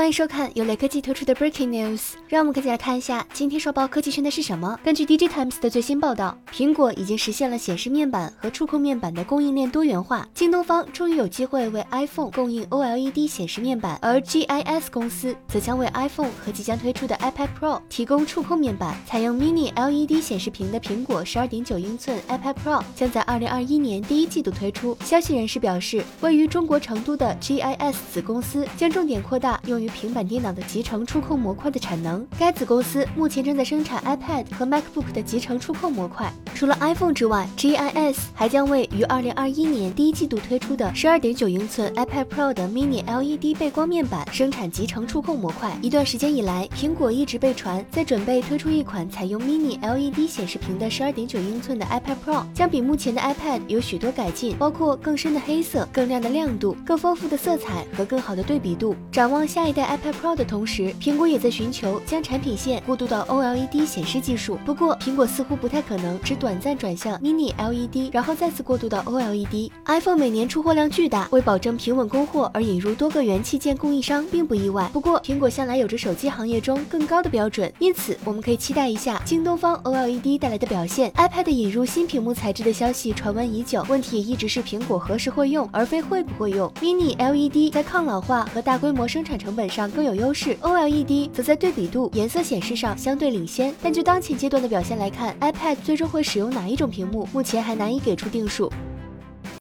欢迎收看由雷科技推出的 Breaking News，让我们赶紧来看一下今天刷爆科技圈的是什么。根据 DJ Times 的最新报道，苹果已经实现了显示面板和触控面板的供应链多元化，京东方终于有机会为 iPhone 供应 OLED 显示面板，而 GIS 公司则将为 iPhone 和即将推出的 iPad Pro 提供触控面板。采用 Mini LED 显示屏的苹果12.9英寸 iPad Pro 将在2021年第一季度推出。消息人士表示，位于中国成都的 GIS 子公司将重点扩大用于平板电脑的集成触控模块的产能。该子公司目前正在生产 iPad 和 MacBook 的集成触控模块。除了 iPhone 之外，GIS 还将为于2021年第一季度推出的12.9英寸 iPad Pro 的 Mini LED 背光面板生产集成触控模块。一段时间以来，苹果一直被传在准备推出一款采用 Mini LED 显示屏的12.9英寸的 iPad Pro，将比目前的 iPad 有许多改进，包括更深的黑色、更亮的亮度、更丰富的色彩和更好的对比度。展望下一代 iPad Pro 的同时，苹果也在寻求将产品线过渡到 OLED 显示技术。不过，苹果似乎不太可能只短暂转向 Mini LED，然后再次过渡到 OLED。iPhone 每年出货量巨大，为保证平稳供货而引入多个元器件供应商并不意外。不过，苹果向来有着手机行业中更高的标准，因此我们可以期待一下京东方 OLED 带来的表现。iPad 引入新屏幕材质的消息传闻已久，问题也一直是苹果何时会用，而非会不会用。Mini LED 在抗老化和大规模生产成本本上更有优势，OLED 则在对比度、颜色显示上相对领先。但就当前阶段的表现来看，iPad 最终会使用哪一种屏幕，目前还难以给出定数。